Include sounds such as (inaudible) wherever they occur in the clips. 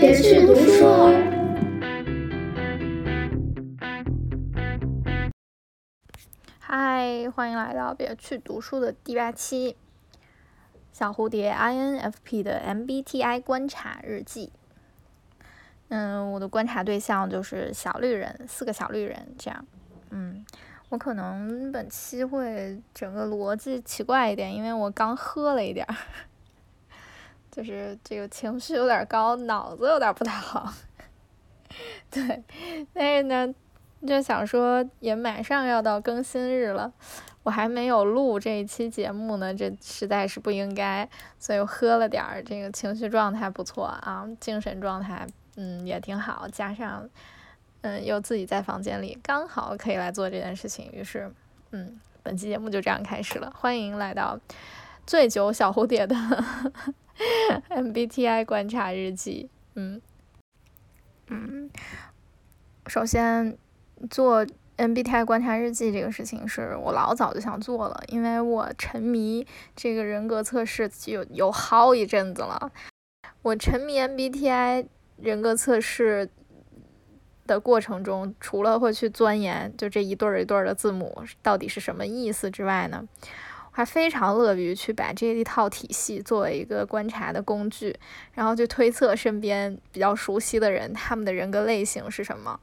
别去读书。嗨，欢迎来到别去读书的第八期。小蝴蝶 INFP 的 MBTI 观察日记。嗯，我的观察对象就是小绿人，四个小绿人这样。嗯，我可能本期会整个逻辑奇怪一点，因为我刚喝了一点儿，就是这个情绪有点高，脑子有点不太好。(laughs) 对，但是呢，就想说也马上要到更新日了，我还没有录这一期节目呢，这实在是不应该，所以我喝了点儿，这个情绪状态不错啊，精神状态。嗯，也挺好，加上，嗯，又自己在房间里，刚好可以来做这件事情。于是，嗯，本期节目就这样开始了。欢迎来到醉酒小蝴蝶的 (laughs) MBTI 观察日记。嗯嗯，首先做 MBTI 观察日记这个事情是我老早就想做了，因为我沉迷这个人格测试有有好一阵子了。我沉迷 MBTI。人格测试的过程中，除了会去钻研就这一对儿一对儿的字母到底是什么意思之外呢，他非常乐于去把这一套体系作为一个观察的工具，然后去推测身边比较熟悉的人他们的人格类型是什么。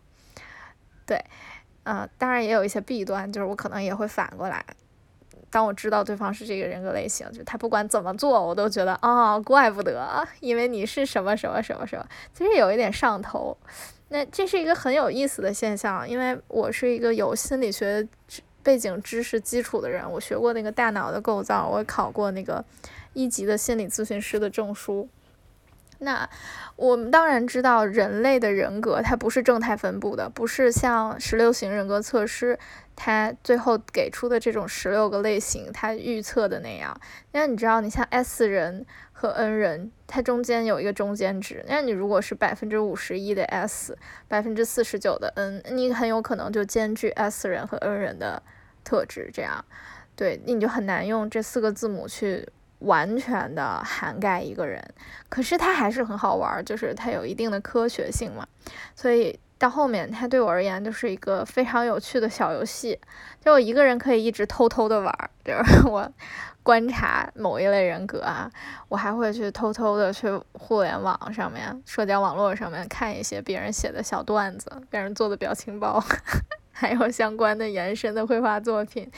对，嗯，当然也有一些弊端，就是我可能也会反过来。当我知道对方是这个人格类型，就他不管怎么做，我都觉得啊，怪不得，因为你是什么什么什么什么，其实有一点上头。那这是一个很有意思的现象，因为我是一个有心理学背景知识基础的人，我学过那个大脑的构造，我考过那个一级的心理咨询师的证书。那我们当然知道，人类的人格它不是正态分布的，不是像十六型人格测试它最后给出的这种十六个类型，它预测的那样。那你知道，你像 S 人和 N 人，它中间有一个中间值。那你如果是百分之五十一的 S，百分之四十九的 N，你很有可能就兼具 S 人和 N 人的特质。这样，对，你就很难用这四个字母去。完全的涵盖一个人，可是它还是很好玩，就是它有一定的科学性嘛。所以到后面，它对我而言就是一个非常有趣的小游戏。就我一个人可以一直偷偷的玩，就是 (laughs) 我观察某一类人格啊，我还会去偷偷的去互联网上面、社交网络上面看一些别人写的小段子，别人做的表情包。(laughs) 还有相关的延伸的绘画作品，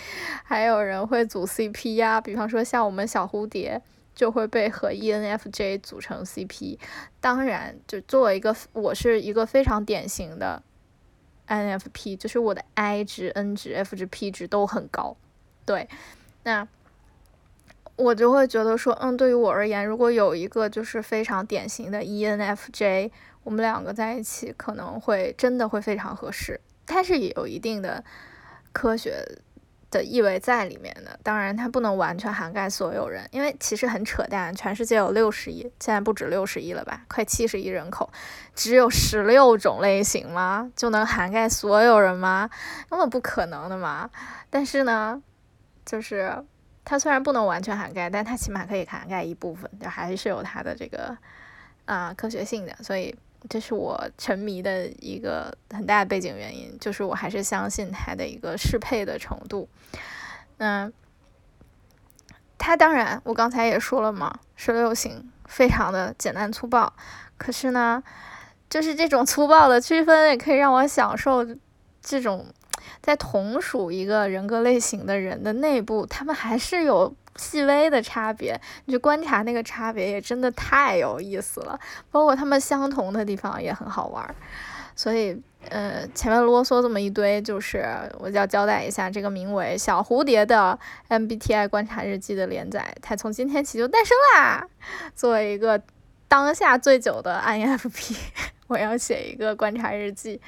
还有人会组 CP 呀，比方说像我们小蝴蝶就会被和 ENFJ 组成 CP。当然，就作为一个我是一个非常典型的 INFP，就是我的 I 值、N 值、F 值、P 值都很高。对，那我就会觉得说，嗯，对于我而言，如果有一个就是非常典型的 ENFJ，我们两个在一起可能会真的会非常合适。它是有一定的科学的意味在里面的，当然它不能完全涵盖所有人，因为其实很扯淡，全世界有六十亿，现在不止六十亿了吧，快七十亿人口，只有十六种类型吗？就能涵盖所有人吗？根本不可能的嘛。但是呢，就是它虽然不能完全涵盖，但它起码可以涵盖一部分，就还是有它的这个啊科学性的，所以。这是我沉迷的一个很大的背景原因，就是我还是相信它的一个适配的程度。嗯，它当然，我刚才也说了嘛，十六型非常的简单粗暴，可是呢，就是这种粗暴的区分也可以让我享受这种在同属一个人格类型的人的内部，他们还是有。细微的差别，你去观察那个差别也真的太有意思了。包括他们相同的地方也很好玩。所以，呃，前面啰嗦这么一堆，就是我就要交代一下，这个名为《小蝴蝶的 MBTI 观察日记》的连载，它从今天起就诞生啦。作为一个当下最久的 INFP，我要写一个观察日记。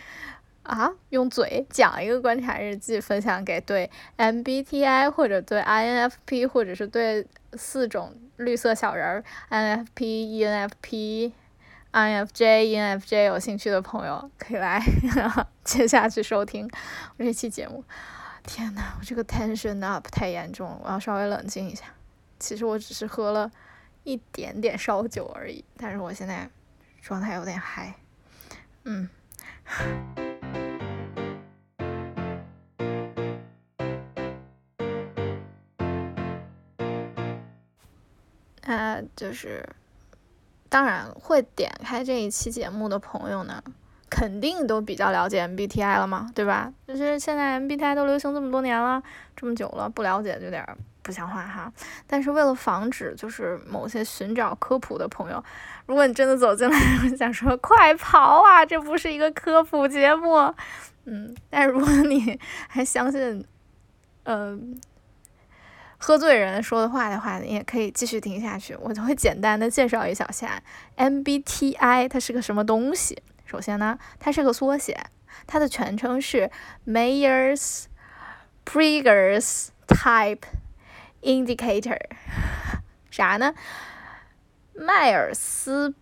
啊，用嘴讲一个观察日记，分享给对 MBTI 或者对 INFP 或者是对四种绿色小人儿 nfp enfp、INFJ、ENFJ 有兴趣的朋友，可以来 (laughs) 接下去收听我这期节目。天呐，我这个 tension up 太严重了，我要稍微冷静一下。其实我只是喝了一点点烧酒而已，但是我现在状态有点嗨，嗯。他就是，当然会点开这一期节目的朋友呢，肯定都比较了解 MBTI 了嘛，对吧？就是现在 MBTI 都流行这么多年了，这么久了，不了解就有点不像话哈。但是为了防止就是某些寻找科普的朋友，如果你真的走进来 (laughs) 我想说快跑啊，这不是一个科普节目，嗯，但如果你还相信，嗯。喝醉人说的话的话，你也可以继续听下去。我就会简单的介绍一小下 MBTI 它是个什么东西。首先呢，它是个缩写，它的全称是 Mayer's Briggs Type Indicator，(laughs) 啥呢？迈尔斯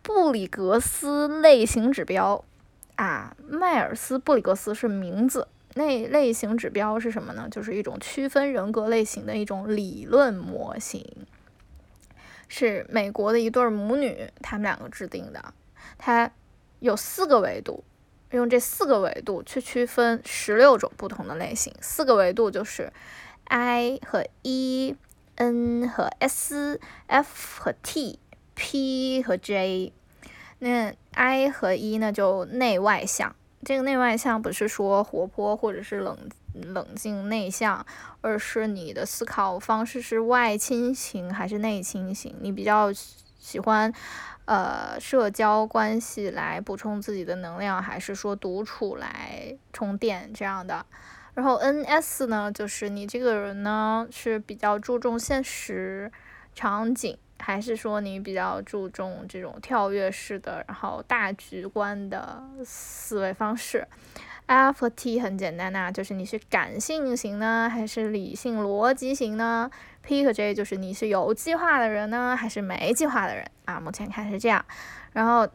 布里格斯类型指标啊，迈尔斯布里格斯是名字。那类型指标是什么呢？就是一种区分人格类型的一种理论模型，是美国的一对母女他们两个制定的。它有四个维度，用这四个维度去区分十六种不同的类型。四个维度就是 I 和 E，N 和 S，F 和 T，P 和 J。那 I 和 E 呢，就内外向。这个内外向不是说活泼或者是冷冷静内向，而是你的思考方式是外倾型还是内倾型？你比较喜欢呃社交关系来补充自己的能量，还是说独处来充电这样的？然后 NS 呢，就是你这个人呢是比较注重现实场景。还是说你比较注重这种跳跃式的，然后大局观的思维方式。F 和 T 很简单呐，就是你是感性型呢，还是理性逻辑型呢？P 和 J 就是你是有计划的人呢，还是没计划的人啊？目前看是这样。然后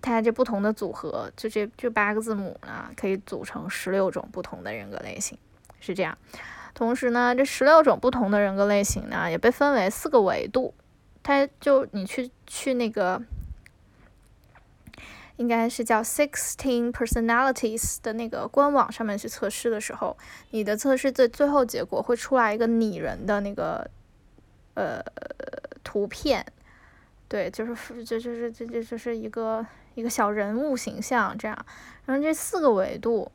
它这不同的组合，就这这八个字母呢，可以组成十六种不同的人格类型，是这样。同时呢，这十六种不同的人格类型呢，也被分为四个维度。它就你去去那个，应该是叫 Sixteen Personalities 的那个官网上面去测试的时候，你的测试最最后结果会出来一个拟人的那个呃图片，对，就是就就是这这就是一个一个小人物形象这样。然后这四个维度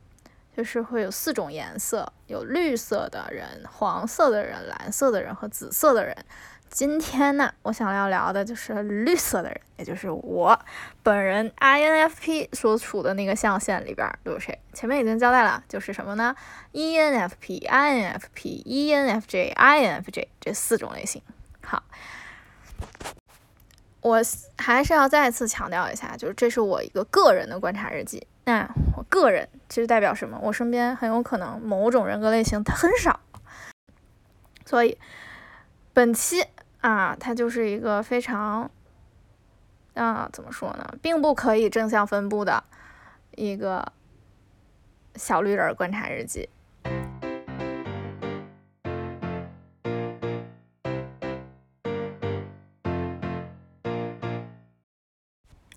就是会有四种颜色，有绿色的人、黄色的人、蓝色的人和紫色的人。今天呢，我想要聊的就是绿色的人，也就是我本人 INFP 所处的那个象限里边都有谁？前面已经交代了，就是什么呢？ENFP、INFP、ENFJ、INFJ 这四种类型。好，我还是要再次强调一下，就是这是我一个个人的观察日记。那我个人其实代表什么？我身边很有可能某种人格类型它很少，所以本期。啊，它就是一个非常，啊，怎么说呢，并不可以正向分布的一个小绿人观察日记。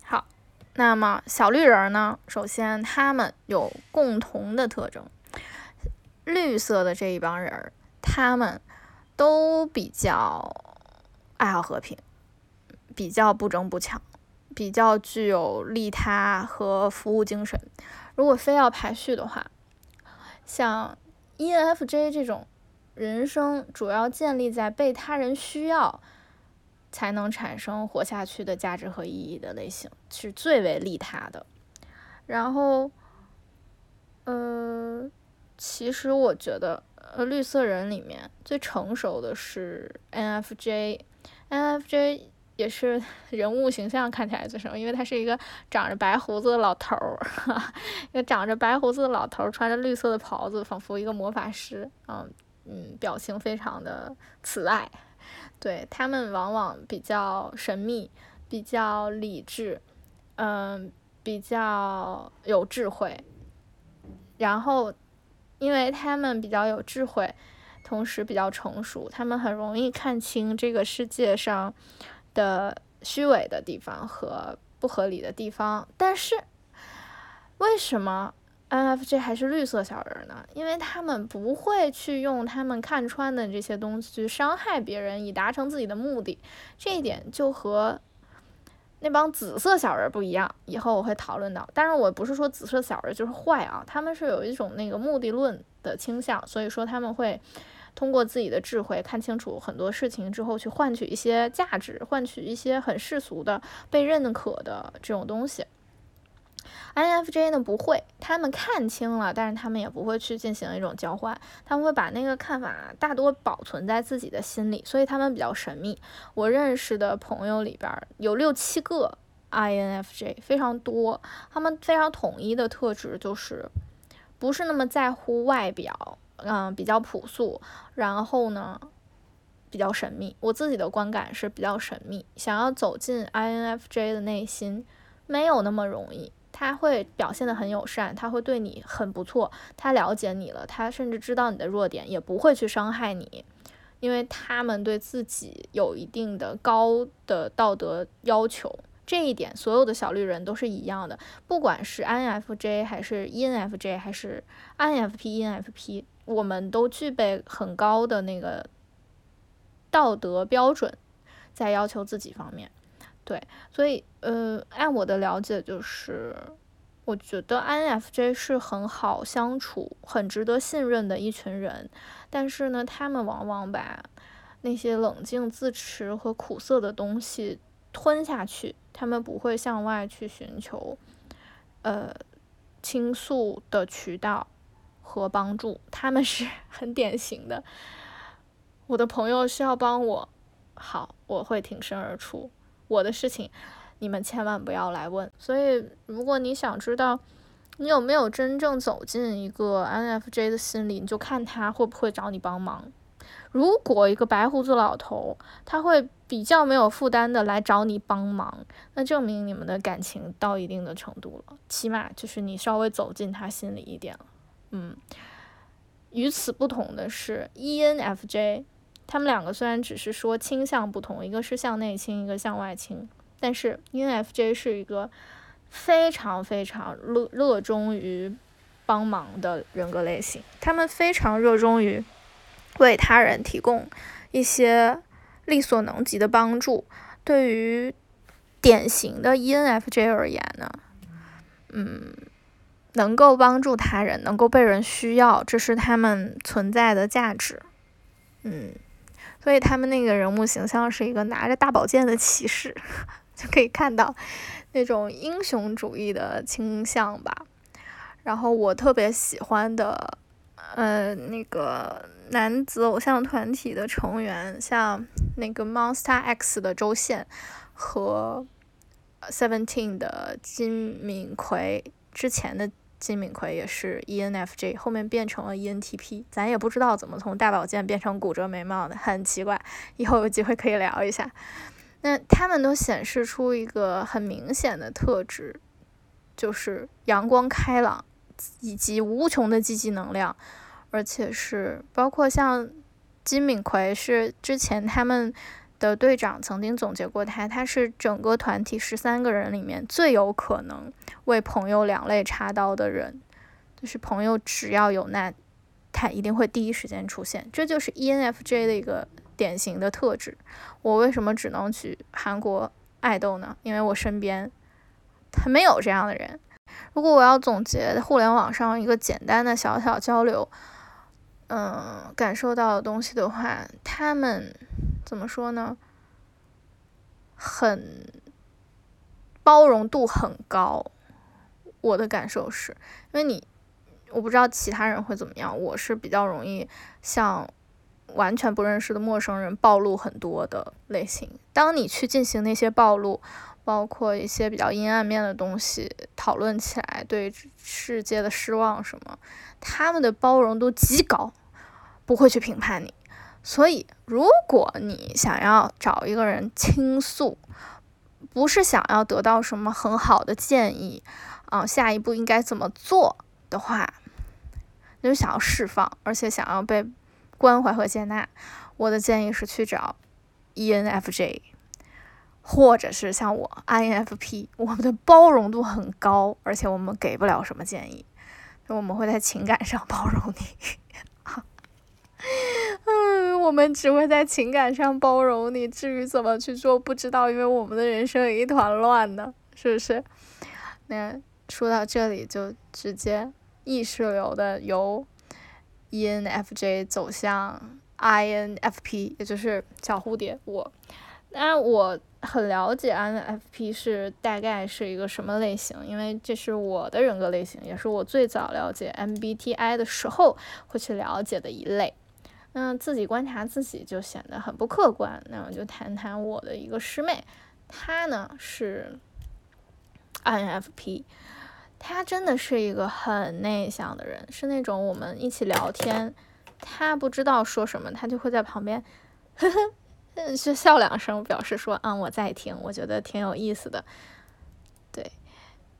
好，那么小绿人呢，首先他们有共同的特征，绿色的这一帮人，他们都比较。爱好和平，比较不争不抢，比较具有利他和服务精神。如果非要排序的话，像 ENFJ 这种人生主要建立在被他人需要才能产生活下去的价值和意义的类型，是最为利他的。然后，呃，其实我觉得，呃，绿色人里面最成熟的是 N F J，N F J 也是 (laughs) 人物形象看起来最成熟，因为他是一个长着白胡子的老头儿，(laughs) 一个长着白胡子的老头儿，穿着绿色的袍子，仿佛一个魔法师。嗯嗯，表情非常的慈爱。对他们往往比较神秘，比较理智，嗯，比较有智慧。然后，因为他们比较有智慧。同时比较成熟，他们很容易看清这个世界上的虚伪的地方和不合理的地方。但是为什么 INFJ 还是绿色小人呢？因为他们不会去用他们看穿的这些东西去伤害别人，以达成自己的目的。这一点就和那帮紫色小人不一样。以后我会讨论到。当然，我不是说紫色小人就是坏啊，他们是有一种那个目的论的倾向，所以说他们会。通过自己的智慧看清楚很多事情之后，去换取一些价值，换取一些很世俗的被认可的这种东西。INFJ 呢不会，他们看清了，但是他们也不会去进行一种交换，他们会把那个看法大多保存在自己的心里，所以他们比较神秘。我认识的朋友里边有六七个 INFJ，非常多，他们非常统一的特质就是不是那么在乎外表。嗯，比较朴素，然后呢，比较神秘。我自己的观感是比较神秘。想要走进 INFJ 的内心，没有那么容易。他会表现得很友善，他会对你很不错，他了解你了，他甚至知道你的弱点，也不会去伤害你，因为他们对自己有一定的高的道德要求。这一点，所有的小绿人都是一样的，不管是 INFJ 还是 ENFJ 还是 INFP、ENFP。我们都具备很高的那个道德标准，在要求自己方面，对，所以呃，按我的了解，就是我觉得 INFJ 是很好相处、很值得信任的一群人，但是呢，他们往往把那些冷静自持和苦涩的东西吞下去，他们不会向外去寻求呃倾诉的渠道。和帮助，他们是 (laughs) 很典型的。我的朋友需要帮我，好，我会挺身而出。我的事情，你们千万不要来问。所以，如果你想知道你有没有真正走进一个 NFJ 的心里，你就看他会不会找你帮忙。如果一个白胡子老头他会比较没有负担的来找你帮忙，那证明你们的感情到一定的程度了，起码就是你稍微走进他心里一点了。嗯，与此不同的是，ENFJ，他们两个虽然只是说倾向不同，一个是向内倾，一个向外倾，但是 ENFJ 是一个非常非常热热衷于帮忙的人格类型，他们非常热衷于为他人提供一些力所能及的帮助。对于典型的 ENFJ 而言呢，嗯。能够帮助他人，能够被人需要，这是他们存在的价值。嗯，所以他们那个人物形象是一个拿着大宝剑的骑士，(laughs) 就可以看到那种英雄主义的倾向吧。然后我特别喜欢的，呃，那个男子偶像团体的成员，像那个 Monster X 的周宪和 Seventeen 的金敏奎。之前的金敏奎也是 ENFJ，后面变成了 ENTP，咱也不知道怎么从大宝剑变成骨折眉毛的，很奇怪。以后有机会可以聊一下。那他们都显示出一个很明显的特质，就是阳光开朗以及无穷的积极能量，而且是包括像金敏奎是之前他们。的队长曾经总结过他，他是整个团体十三个人里面最有可能为朋友两肋插刀的人，就是朋友只要有难，他一定会第一时间出现，这就是 ENFJ 的一个典型的特质。我为什么只能举韩国爱豆呢？因为我身边他没有这样的人。如果我要总结互联网上一个简单的小小交流，嗯，感受到的东西的话，他们。怎么说呢？很包容度很高，我的感受是，因为你，我不知道其他人会怎么样，我是比较容易向完全不认识的陌生人暴露很多的类型。当你去进行那些暴露，包括一些比较阴暗面的东西，讨论起来对世界的失望什么，他们的包容度极高，不会去评判你。所以，如果你想要找一个人倾诉，不是想要得到什么很好的建议，啊，下一步应该怎么做的话，你就想要释放，而且想要被关怀和接纳，我的建议是去找 ENFJ，或者是像我 INFP，我们的包容度很高，而且我们给不了什么建议，我们会在情感上 (laughs) 包容你。(laughs) 嗯，我们只会在情感上包容你，至于怎么去做不知道，因为我们的人生一团乱呢，是不是？那说到这里，就直接意识流的由 ENFJ 走向 INFP，也就是小蝴蝶我。那我很了解 INFP 是大概是一个什么类型，因为这是我的人格类型，也是我最早了解 MBTI 的时候会去了解的一类。那自己观察自己就显得很不客观。那我就谈谈我的一个师妹，她呢是 INFP，她真的是一个很内向的人，是那种我们一起聊天，她不知道说什么，她就会在旁边呵呵。(laughs) 就笑两声，表示说，嗯，我在听，我觉得挺有意思的，对。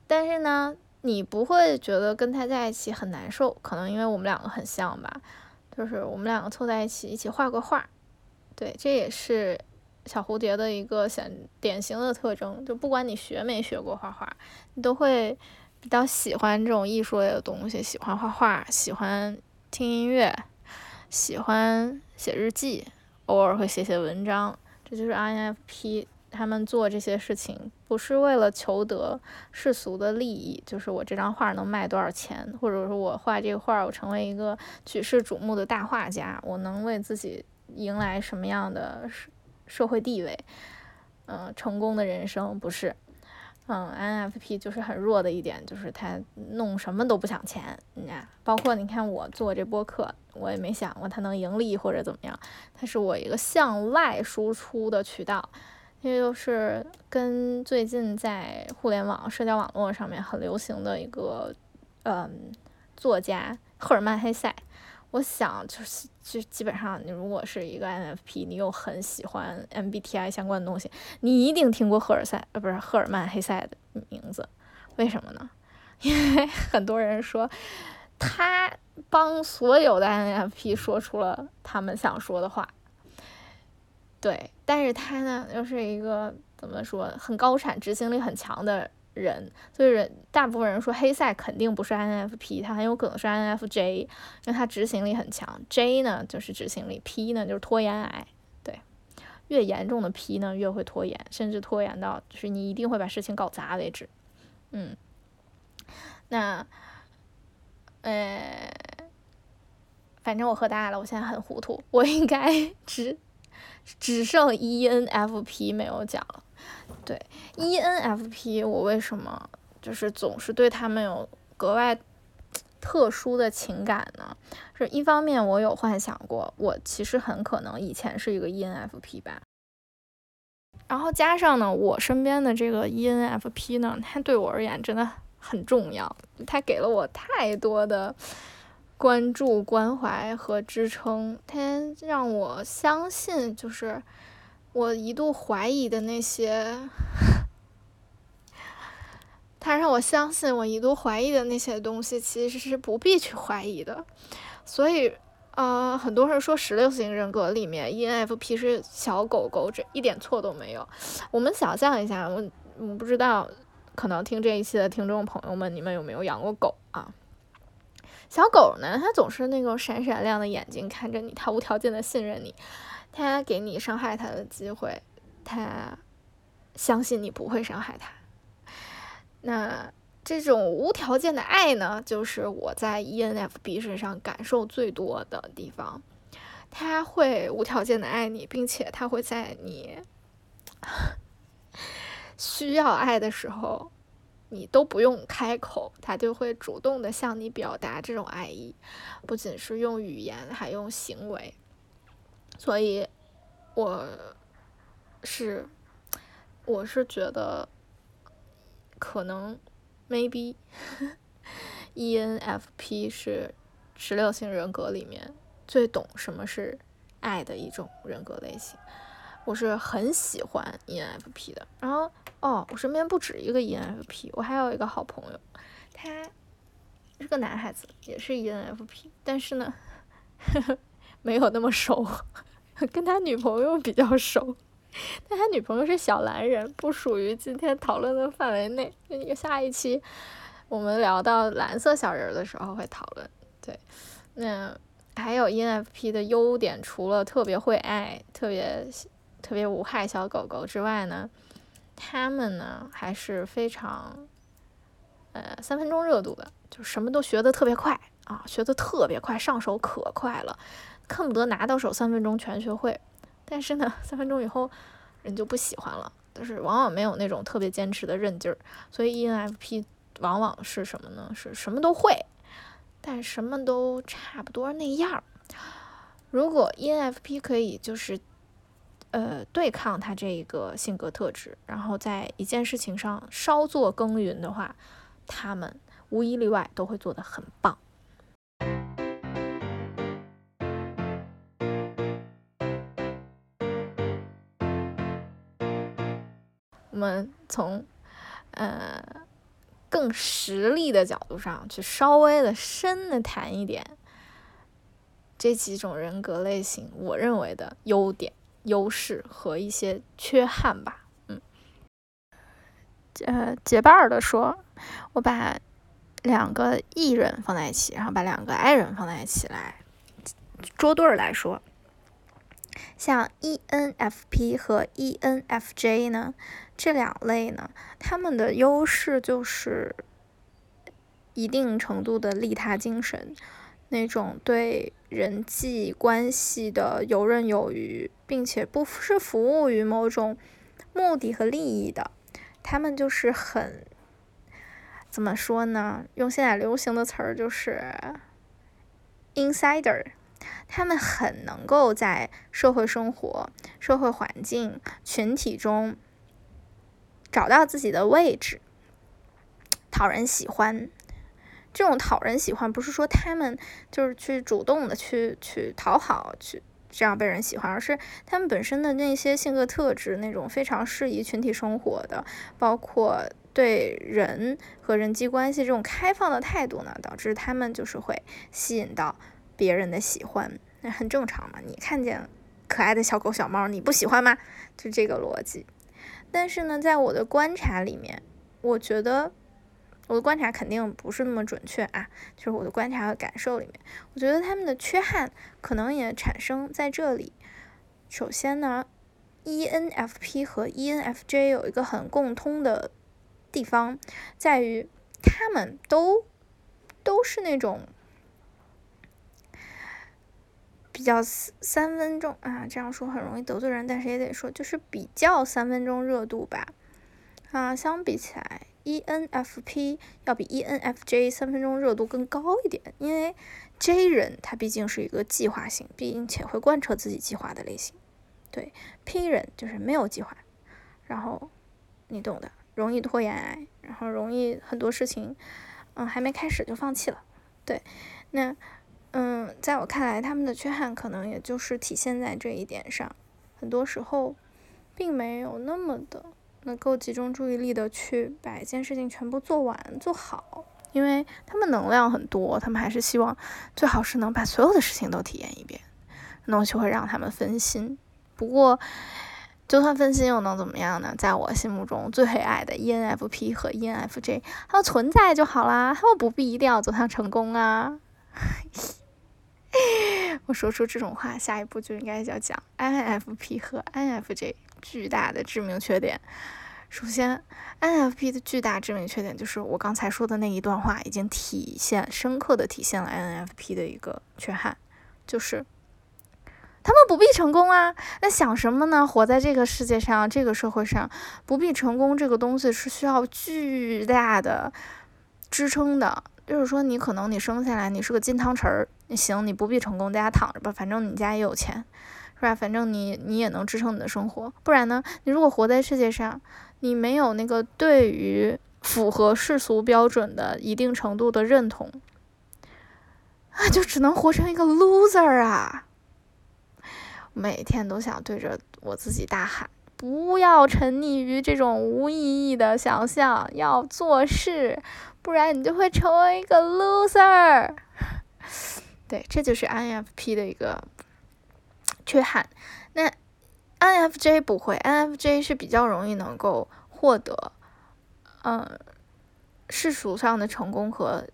但是呢，你不会觉得跟他在一起很难受，可能因为我们两个很像吧，就是我们两个凑在一起一起画个画，对，这也是小蝴蝶的一个显典型的特征，就不管你学没学过画画，你都会比较喜欢这种艺术类的东西，喜欢画画，喜欢听音乐，喜欢写日记。偶尔会写写文章，这就是 INFP 他们做这些事情，不是为了求得世俗的利益，就是我这张画能卖多少钱，或者说我画这个画，我成为一个举世瞩目的大画家，我能为自己迎来什么样的社社会地位，嗯，成功的人生不是。嗯，NFP 就是很弱的一点，就是他弄什么都不想钱，你看，包括你看我做这播客，我也没想过它能盈利或者怎么样，它是我一个向外输出的渠道，这就是跟最近在互联网社交网络上面很流行的一个，嗯，作家赫尔曼·黑塞。我想就是就基本上，你如果是一个 NFP，你又很喜欢 MBTI 相关的东西，你一定听过赫尔塞呃不是赫尔曼黑塞的名字，为什么呢？(laughs) 因为很多人说他帮所有的 NFP 说出了他们想说的话，对，但是他呢又是一个怎么说很高产、执行力很强的。人，所以人大部分人说黑塞肯定不是 INFP，他很有可能是 INFJ，因为他执行力很强。J 呢就是执行力，P 呢就是拖延癌。对，越严重的 P 呢越会拖延，甚至拖延到就是你一定会把事情搞砸为止。嗯，那，呃，反正我喝大了，我现在很糊涂，我应该 (laughs) 只只剩 ENFP 没有讲了。对，ENFP，我为什么就是总是对他们有格外特殊的情感呢？是一方面，我有幻想过，我其实很可能以前是一个 ENFP 吧。然后加上呢，我身边的这个 ENFP 呢，他对我而言真的很重要，他给了我太多的关注、关怀和支撑，他让我相信，就是。我一度怀疑的那些，他让我相信我一度怀疑的那些东西，其实是不必去怀疑的。所以，呃，很多人说十六型人格里面 ENFP 是小狗狗，这一点错都没有。我们想象一下，我我不知道，可能听这一期的听众朋友们，你们有没有养过狗啊？小狗呢，它总是那种闪闪亮的眼睛看着你，它无条件的信任你。它给你伤害它的机会，它相信你不会伤害它。那这种无条件的爱呢，就是我在 ENFP 身上感受最多的地方。他会无条件的爱你，并且他会在你 (laughs) 需要爱的时候，你都不用开口，他就会主动的向你表达这种爱意，不仅是用语言，还用行为。所以，我是我是觉得，可能 maybe (laughs) ENFP 是十六型人格里面最懂什么是爱的一种人格类型。我是很喜欢 ENFP 的。然后，哦，我身边不止一个 ENFP，我还有一个好朋友，他是个男孩子，也是 ENFP，但是呢，呵 (laughs) 呵没有那么熟。(laughs) 跟他女朋友比较熟，但他女朋友是小蓝人，不属于今天讨论的范围内。那下一期我们聊到蓝色小人的时候会讨论。对，那还有 ENFP 的优点，除了特别会爱、特别特别无害小狗狗之外呢，他们呢还是非常呃三分钟热度的，就什么都学的特别快啊，学得特别快，上手可快了，恨不得拿到手三分钟全学会。但是呢，三分钟以后人就不喜欢了，就是往往没有那种特别坚持的韧劲儿。所以 ENFP 往往是什么呢？是什么都会，但什么都差不多那样。如果 ENFP 可以就是呃对抗他这一个性格特质，然后在一件事情上稍作耕耘的话，他们无一例外都会做得很棒。我们从呃更实力的角度上去稍微的深的谈一点这几种人格类型，我认为的优点、优势和一些缺憾吧。嗯，呃，结伴儿的说，我把两个 E 人放在一起，然后把两个 I 人放在一起来捉对儿来说。像 ENFP 和 ENFJ 呢，这两类呢，他们的优势就是一定程度的利他精神，那种对人际关系的游刃有余，并且不是服务于某种目的和利益的。他们就是很怎么说呢？用现在流行的词儿就是 insider。他们很能够在社会生活、社会环境、群体中找到自己的位置，讨人喜欢。这种讨人喜欢，不是说他们就是去主动的去去讨好，去这样被人喜欢，而是他们本身的那些性格特质，那种非常适宜群体生活的，包括对人和人际关系这种开放的态度呢，导致他们就是会吸引到。别人的喜欢，那很正常嘛。你看见可爱的小狗、小猫，你不喜欢吗？就这个逻辑。但是呢，在我的观察里面，我觉得我的观察肯定不是那么准确啊。就是我的观察和感受里面，我觉得他们的缺憾可能也产生在这里。首先呢，ENFP 和 ENFJ 有一个很共通的地方，在于他们都都是那种。比较三分钟啊，这样说很容易得罪人，但是也得说，就是比较三分钟热度吧。啊，相比起来，ENFP 要比 ENFJ 三分钟热度更高一点，因为 J 人他毕竟是一个计划型，并且会贯彻自己计划的类型。对，P 人就是没有计划，然后你懂的，容易拖延，然后容易很多事情，嗯，还没开始就放弃了。对，那。嗯，在我看来，他们的缺憾可能也就是体现在这一点上，很多时候，并没有那么的能够集中注意力的去把一件事情全部做完做好，因为他们能量很多，他们还是希望最好是能把所有的事情都体验一遍，那就会让他们分心。不过，就算分心又能怎么样呢？在我心目中最爱的 ENFP 和 ENFJ，他们存在就好啦，他们不必一定要走向成功啊。(laughs) 我说出这种话，下一步就应该要讲 INFP 和 INFJ 巨大的致命缺点。首先，NFP 的巨大致命缺点就是我刚才说的那一段话，已经体现深刻的体现了 NFP 的一个缺憾，就是他们不必成功啊。那想什么呢？活在这个世界上，这个社会上，不必成功这个东西是需要巨大的支撑的。就是说，你可能你生下来你是个金汤匙儿，行，你不必成功，在家躺着吧，反正你家也有钱，是吧？反正你你也能支撑你的生活。不然呢，你如果活在世界上，你没有那个对于符合世俗标准的一定程度的认同，啊，就只能活成一个 loser 啊！每天都想对着我自己大喊。不要沉溺于这种无意义的想象，要做事，不然你就会成为一个 loser。(laughs) 对，这就是 INFP 的一个缺憾。那，NFJ 不会，NFJ 是比较容易能够获得，嗯，世俗上的成功和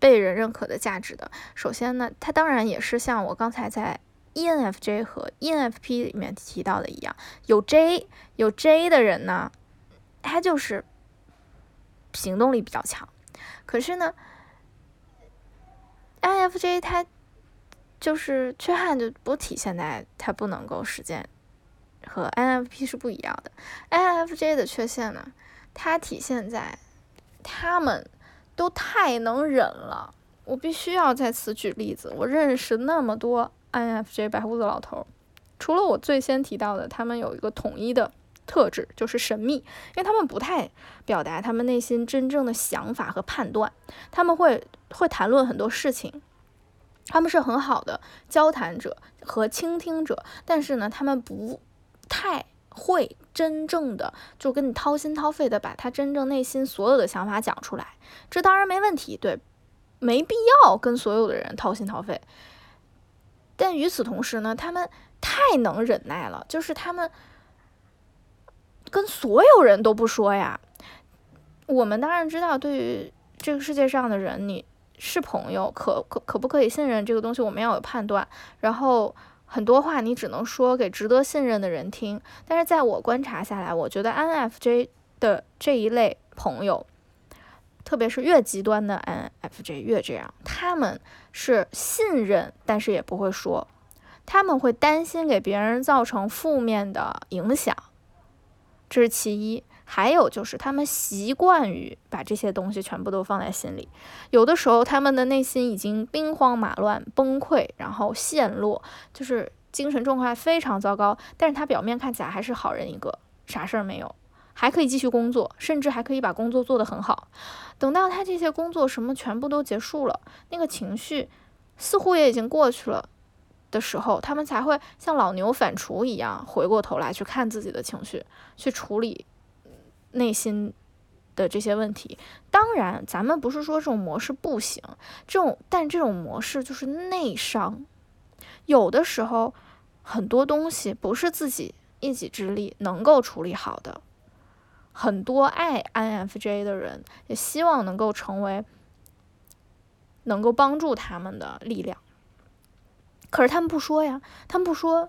被人认可的价值的。首先呢，他当然也是像我刚才在 ENFJ 和 ENFP 里面提到的一样，有 J 有 J 的人呢，他就是行动力比较强。可是呢，INFJ 他就是缺憾就不体现在他不能够实践，和 INFP 是不一样的。INFJ 的缺陷呢，它体现在他们都太能忍了。我必须要在此举例子，我认识那么多 INFJ 白胡子老头，除了我最先提到的，他们有一个统一的。特质就是神秘，因为他们不太表达他们内心真正的想法和判断，他们会会谈论很多事情，他们是很好的交谈者和倾听者，但是呢，他们不太会真正的就跟你掏心掏肺的把他真正内心所有的想法讲出来，这当然没问题，对，没必要跟所有的人掏心掏肺，但与此同时呢，他们太能忍耐了，就是他们。跟所有人都不说呀。我们当然知道，对于这个世界上的人，你是朋友，可可可不可以信任这个东西，我们要有判断。然后很多话你只能说给值得信任的人听。但是在我观察下来，我觉得 INFJ 的这一类朋友，特别是越极端的 N F J 越这样，他们是信任，但是也不会说，他们会担心给别人造成负面的影响。这是其一，还有就是他们习惯于把这些东西全部都放在心里，有的时候他们的内心已经兵荒马乱、崩溃，然后陷落，就是精神状态非常糟糕。但是他表面看起来还是好人一个，啥事儿没有，还可以继续工作，甚至还可以把工作做得很好。等到他这些工作什么全部都结束了，那个情绪似乎也已经过去了。的时候，他们才会像老牛反刍一样回过头来去看自己的情绪，去处理内心的这些问题。当然，咱们不是说这种模式不行，这种但这种模式就是内伤。有的时候，很多东西不是自己一己之力能够处理好的。很多爱 INFJ 的人也希望能够成为能够帮助他们的力量。可是他们不说呀，他们不说，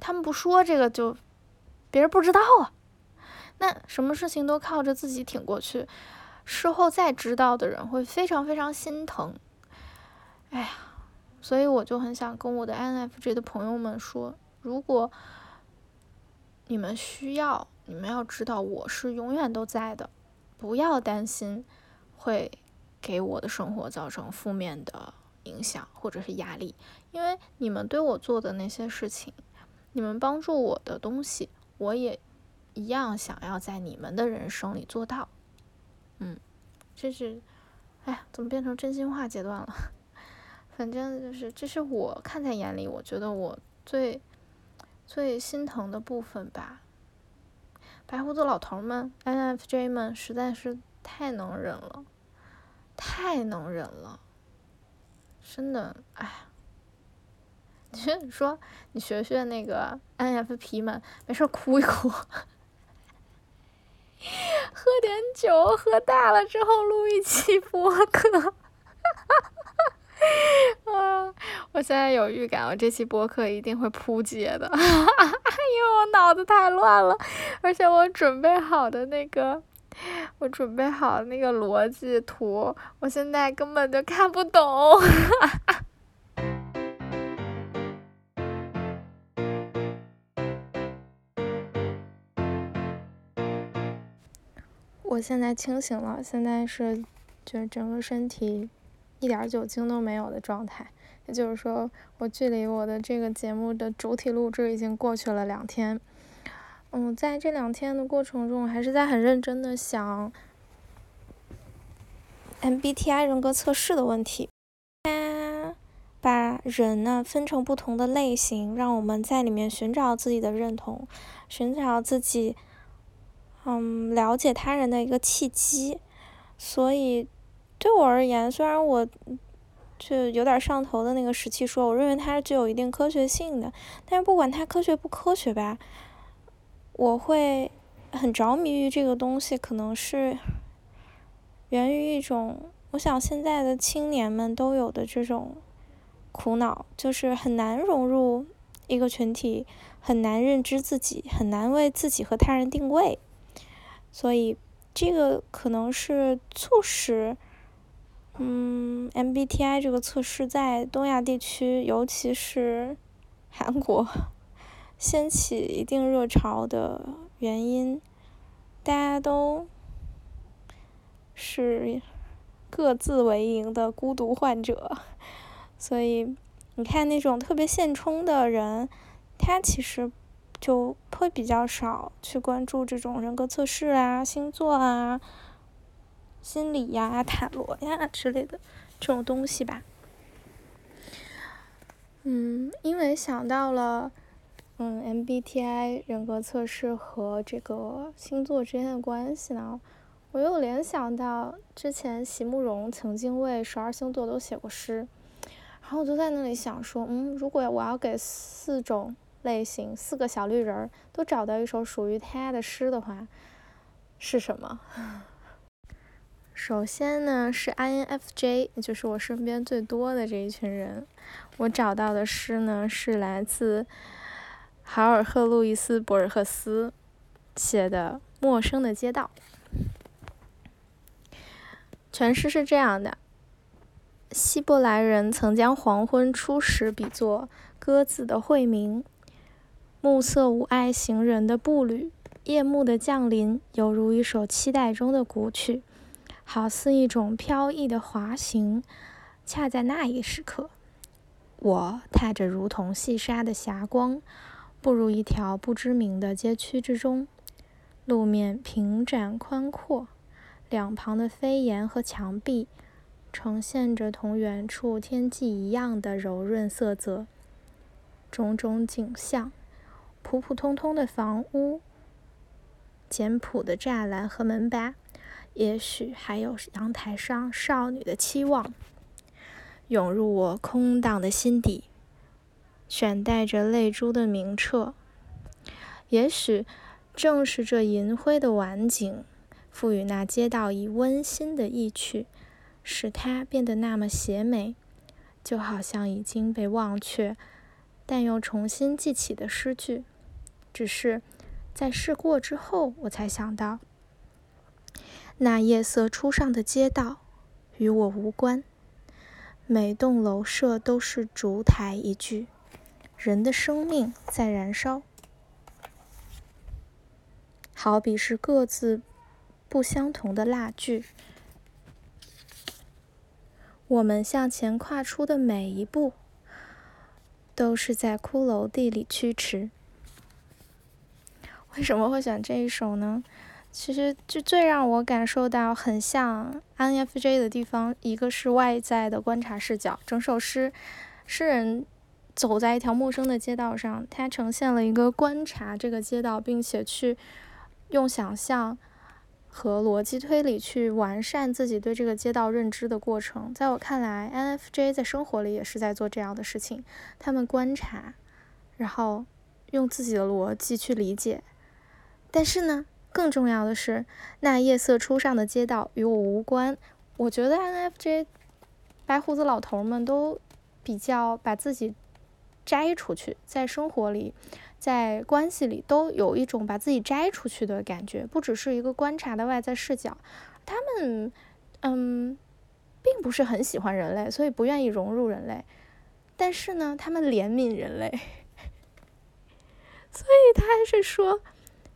他们不说这个就别人不知道啊。那什么事情都靠着自己挺过去，事后再知道的人会非常非常心疼。哎呀，所以我就很想跟我的 INFJ 的朋友们说，如果你们需要，你们要知道我是永远都在的，不要担心会给我的生活造成负面的。影响或者是压力，因为你们对我做的那些事情，你们帮助我的东西，我也一样想要在你们的人生里做到。嗯，这是，哎呀，怎么变成真心话阶段了？(laughs) 反正就是，这是我看在眼里，我觉得我最最心疼的部分吧。白胡子老头们，N F J 们，实在是太能忍了，太能忍了。真的，哎，(laughs) 你说你学学那个 N F P 们，没事哭一哭，喝点酒，喝大了之后录一期播客，(laughs) 啊！我现在有预感，我这期播客一定会扑街的，(laughs) 因为我脑子太乱了，而且我准备好的那个。我准备好的那个逻辑图，我现在根本就看不懂。(laughs) 我现在清醒了，现在是就是整个身体一点酒精都没有的状态，也就是说，我距离我的这个节目的主体录制已经过去了两天。嗯，在这两天的过程中，还是在很认真的想 MBTI 人格测试的问题。它把人呢分成不同的类型，让我们在里面寻找自己的认同，寻找自己，嗯，了解他人的一个契机。所以对我而言，虽然我就有点上头的那个时期说，我认为它是具有一定科学性的，但是不管它科学不科学吧。我会很着迷于这个东西，可能是源于一种，我想现在的青年们都有的这种苦恼，就是很难融入一个群体，很难认知自己，很难为自己和他人定位，所以这个可能是促使。嗯，MBTI 这个测试在东亚地区，尤其是 (laughs) 韩国，掀起一定热潮的原因，大家都是各自为营的孤独患者，所以你看那种特别现充的人，他其实就会比较少去关注这种人格测试啊、星座啊。心理呀、(laughs) 塔罗呀 (laughs) 之类的这种东西吧。嗯，因为想到了，嗯，MBTI 人格测试和这个星座之间的关系呢，我又联想到之前席慕容曾经为十二星座都写过诗，然后我就在那里想说，嗯，如果我要给四种类型、四个小绿人儿都找到一首属于他的诗的话，是什么？(laughs) 首先呢，是 INFJ，也就是我身边最多的这一群人。我找到的诗呢，是来自豪尔赫·路易斯·博尔赫斯写的《陌生的街道》。全诗是这样的：希伯来人曾将黄昏初时比作鸽子的晦明，暮色无碍行人的步履，夜幕的降临犹如一首期待中的古曲。好似一种飘逸的滑行，恰在那一时刻，我踏着如同细沙的霞光，步入一条不知名的街区之中。路面平展宽阔，两旁的飞檐和墙壁呈现着同远处天际一样的柔润色泽。种种景象，普普通通的房屋，简朴的栅栏和门板。也许还有阳台上少女的期望，涌入我空荡的心底，选带着泪珠的明澈。也许正是这银灰的晚景，赋予那街道以温馨的意趣，使它变得那么邪美，就好像已经被忘却，但又重新记起的诗句。只是在试过之后，我才想到。那夜色初上的街道，与我无关。每栋楼舍都是烛台一具，人的生命在燃烧，好比是各自不相同的蜡炬。我们向前跨出的每一步，都是在骷髅地里驱驰。为什么会选这一首呢？其实，就最让我感受到很像 INFJ 的地方，一个是外在的观察视角。整首诗，诗人走在一条陌生的街道上，他呈现了一个观察这个街道，并且去用想象和逻辑推理去完善自己对这个街道认知的过程。在我看来，INFJ 在生活里也是在做这样的事情。他们观察，然后用自己的逻辑去理解。但是呢？更重要的是，那夜色初上的街道与我无关。我觉得 INFJ 白胡子老头们都比较把自己摘出去，在生活里，在关系里都有一种把自己摘出去的感觉，不只是一个观察的外在视角。他们，嗯，并不是很喜欢人类，所以不愿意融入人类。但是呢，他们怜悯人类，(laughs) 所以他还是说。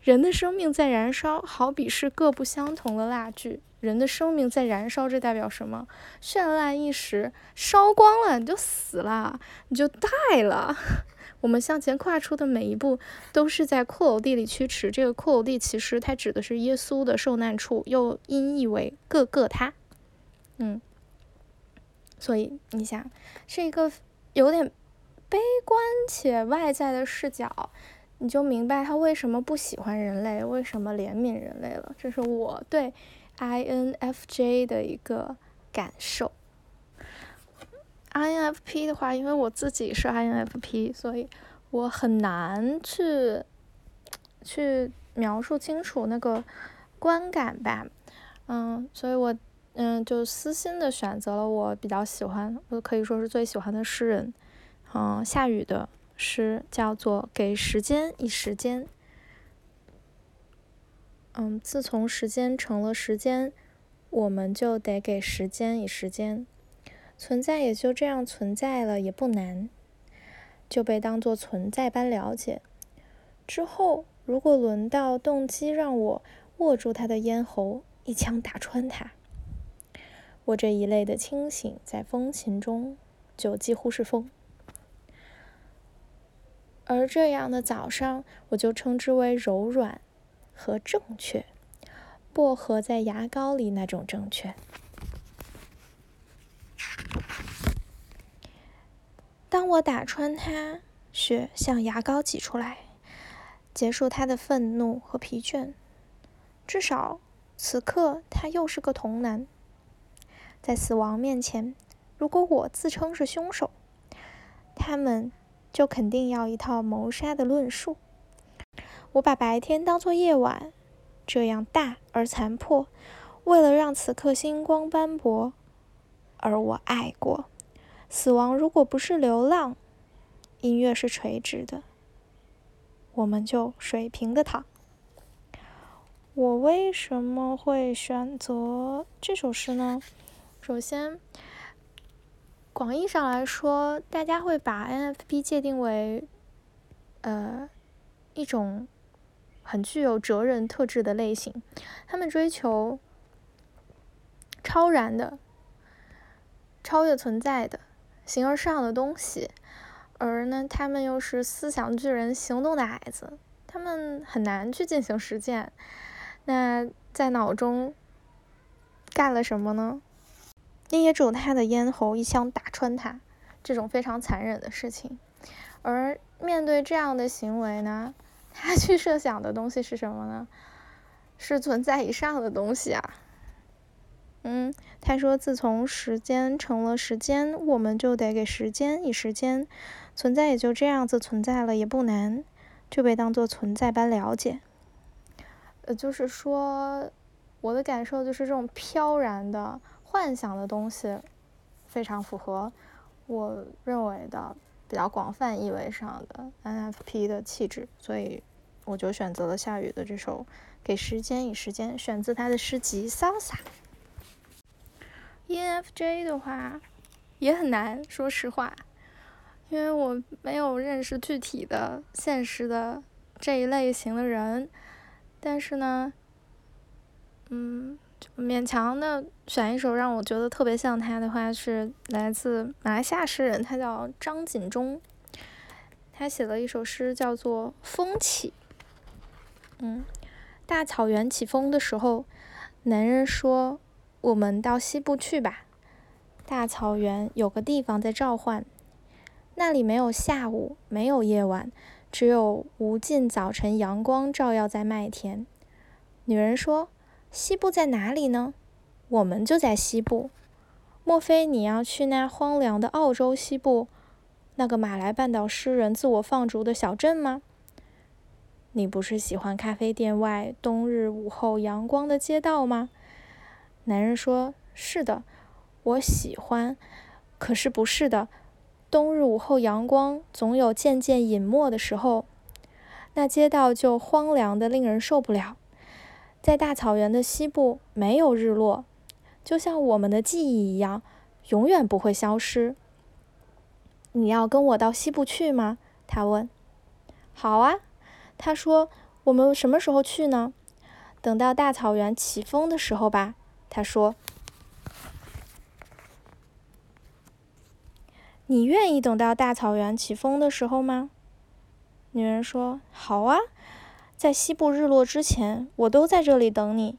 人的生命在燃烧，好比是各不相同的蜡炬。人的生命在燃烧，这代表什么？绚烂一时，烧光了你就死了，你就带了。(laughs) 我们向前跨出的每一步，都是在骷髅地里驱驰。这个骷髅地其实它指的是耶稣的受难处，又音译为各个他。嗯，所以你想，是一个有点悲观且外在的视角。你就明白他为什么不喜欢人类，为什么怜悯人类了。这是我对 INFJ 的一个感受。INFP 的话，因为我自己是 INFP，所以我很难去去描述清楚那个观感吧。嗯，所以我嗯就私心的选择了我比较喜欢，我可以说是最喜欢的诗人，嗯，夏雨的诗叫做《给时间以时间》。嗯，自从时间成了时间，我们就得给时间以时间。存在也就这样存在了，也不难，就被当作存在般了解。之后，如果轮到动机让我握住他的咽喉，一枪打穿他，我这一类的清醒在风琴中就几乎是风。而这样的早上，我就称之为柔软。和正确，薄荷在牙膏里那种正确。当我打穿它，血向牙膏挤出来，结束他的愤怒和疲倦。至少此刻他又是个童男。在死亡面前，如果我自称是凶手，他们就肯定要一套谋杀的论述。我把白天当作夜晚，这样大而残破，为了让此刻星光斑驳。而我爱过。死亡如果不是流浪，音乐是垂直的，我们就水平的躺。我为什么会选择这首诗呢？首先，广义上来说，大家会把 NFP 界定为，呃，一种。很具有哲人特质的类型，他们追求超然的、超越存在的、形而上的东西，而呢，他们又是思想巨人、行动的矮子，他们很难去进行实践。那在脑中干了什么呢？捏住他的咽喉，一枪打穿他，这种非常残忍的事情。而面对这样的行为呢？他去设想的东西是什么呢？是存在以上的东西啊。嗯，他说：“自从时间成了时间，我们就得给时间以时间。存在也就这样子存在了，也不难，就被当做存在般了解。”呃，就是说，我的感受就是这种飘然的幻想的东西，非常符合我认为的。比较广泛意味上的 NFP 的气质，所以我就选择了夏雨的这首《给时间以时间》，选自他的诗集《Salsa》。ENFJ 的话也很难，说实话，因为我没有认识具体的现实的这一类型的人，但是呢，嗯。勉强的选一首让我觉得特别像他的话，是来自马来西亚诗人，他叫张锦忠，他写了一首诗叫做《风起》。嗯，大草原起风的时候，男人说：“我们到西部去吧。”大草原有个地方在召唤，那里没有下午，没有夜晚，只有无尽早晨阳光照耀在麦田。女人说。西部在哪里呢？我们就在西部。莫非你要去那荒凉的澳洲西部，那个马来半岛诗人自我放逐的小镇吗？你不是喜欢咖啡店外冬日午后阳光的街道吗？男人说：“是的，我喜欢。可是不是的，冬日午后阳光总有渐渐隐没的时候，那街道就荒凉的令人受不了。”在大草原的西部没有日落，就像我们的记忆一样，永远不会消失。你要跟我到西部去吗？他问。好啊，他说。我们什么时候去呢？等到大草原起风的时候吧。他说。你愿意等到大草原起风的时候吗？女人说。好啊。在西部日落之前，我都在这里等你。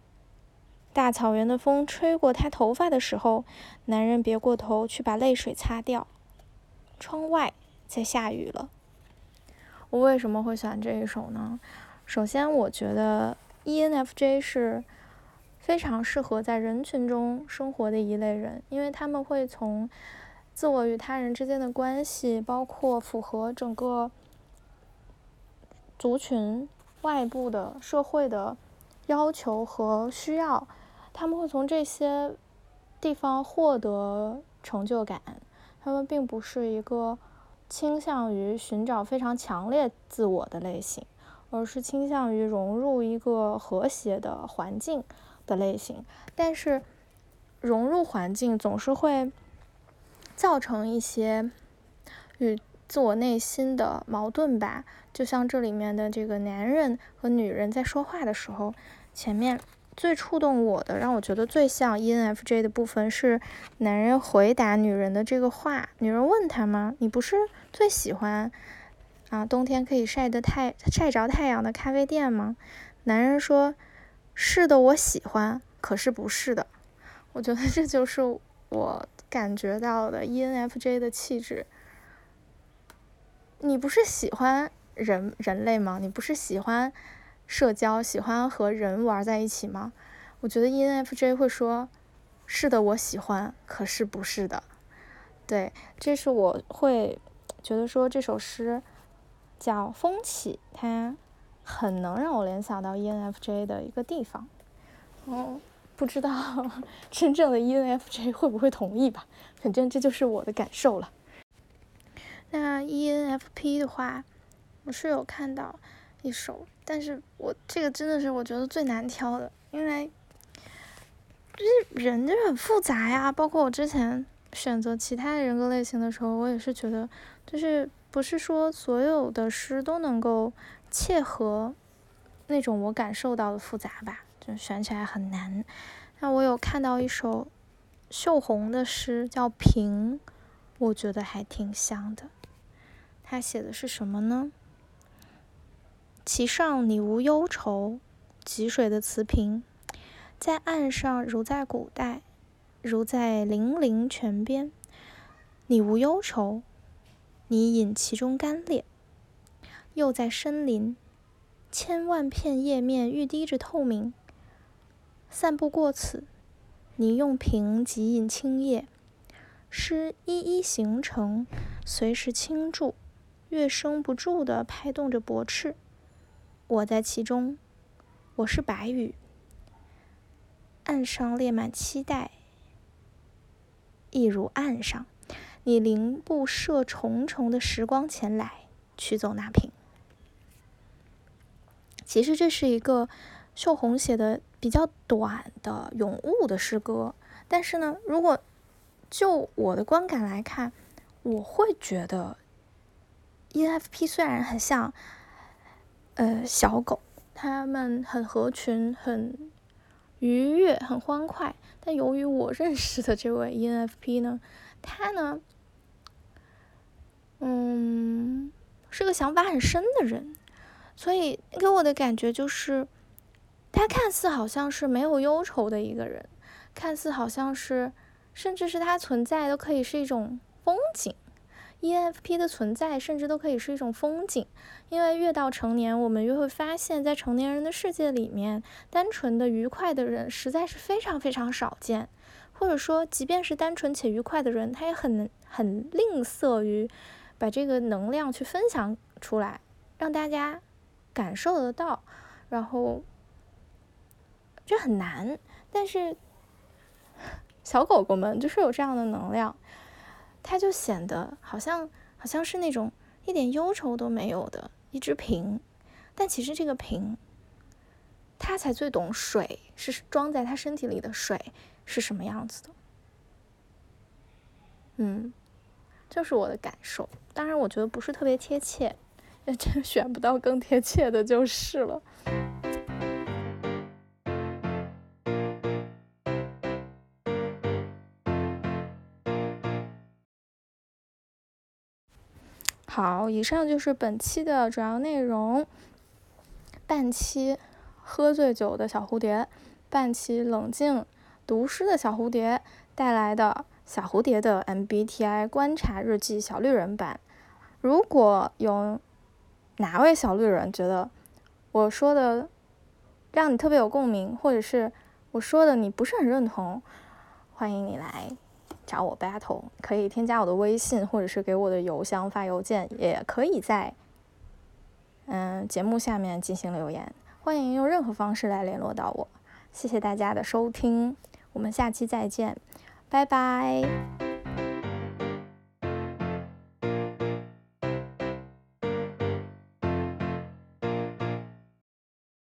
大草原的风吹过他头发的时候，男人别过头去把泪水擦掉。窗外在下雨了。我为什么会选这一首呢？首先，我觉得 ENFJ 是非常适合在人群中生活的一类人，因为他们会从自我与他人之间的关系，包括符合整个族群。外部的社会的要求和需要，他们会从这些地方获得成就感。他们并不是一个倾向于寻找非常强烈自我的类型，而是倾向于融入一个和谐的环境的类型。但是，融入环境总是会造成一些与自我内心的矛盾吧。就像这里面的这个男人和女人在说话的时候，前面最触动我的，让我觉得最像 ENFJ 的部分是男人回答女人的这个话。女人问他吗？你不是最喜欢啊冬天可以晒得太晒着太阳的咖啡店吗？男人说：是的，我喜欢，可是不是的。我觉得这就是我感觉到的 ENFJ 的气质。你不是喜欢？人人类吗？你不是喜欢社交，喜欢和人玩在一起吗？我觉得 ENFJ 会说：“是的，我喜欢，可是不是的。”对，这是我会觉得说这首诗叫《风起》，它很能让我联想到 ENFJ 的一个地方。哦，不知道 (laughs) 真正的 ENFJ 会不会同意吧？反正这就是我的感受了。那 ENFP 的话。我是有看到一首，但是我这个真的是我觉得最难挑的，因为就是人就是很复杂呀。包括我之前选择其他人格类型的时候，我也是觉得，就是不是说所有的诗都能够切合那种我感受到的复杂吧，就选起来很难。那我有看到一首秀红的诗，叫《平》，我觉得还挺像的。他写的是什么呢？其上你无忧愁，汲水的瓷瓶，在岸上如在古代，如在泠泠泉边。你无忧愁，你饮其中干裂；又在深林，千万片叶面欲滴着透明。散步过此，你用瓶即饮清液，诗一一形成，随时倾注，乐声不住地拍动着驳翅。我在其中，我是白羽，岸上列满期待，一如岸上，你零步射重重的时光前来，取走那瓶。其实这是一个秀红写的比较短的咏物的诗歌，但是呢，如果就我的观感来看，我会觉得 ENFP 虽然很像。呃，小狗，它们很合群，很愉悦，很欢快。但由于我认识的这位 ENFP 呢，他呢，嗯，是个想法很深的人，所以给我的感觉就是，他看似好像是没有忧愁的一个人，看似好像是，甚至是他存在都可以是一种风景。ENFP 的存在甚至都可以是一种风景，因为越到成年，我们越会发现，在成年人的世界里面，单纯的愉快的人实在是非常非常少见，或者说，即便是单纯且愉快的人，他也很很吝啬于把这个能量去分享出来，让大家感受得到，然后这很难，但是小狗狗们就是有这样的能量。它就显得好像好像是那种一点忧愁都没有的一只瓶，但其实这个瓶，它才最懂水是装在它身体里的水是什么样子的。嗯，就是我的感受。当然，我觉得不是特别贴切，(laughs) 真选不到更贴切的就是了。好，以上就是本期的主要内容。半期喝醉酒的小蝴蝶，半期冷静读诗的小蝴蝶带来的小蝴蝶的 MBTI 观察日记小绿人版。如果有哪位小绿人觉得我说的让你特别有共鸣，或者是我说的你不是很认同，欢迎你来。找我 battle 可以添加我的微信，或者是给我的邮箱发邮件，也可以在嗯，节目下面进行留言，欢迎用任何方式来联络到我。谢谢大家的收听，我们下期再见，拜拜。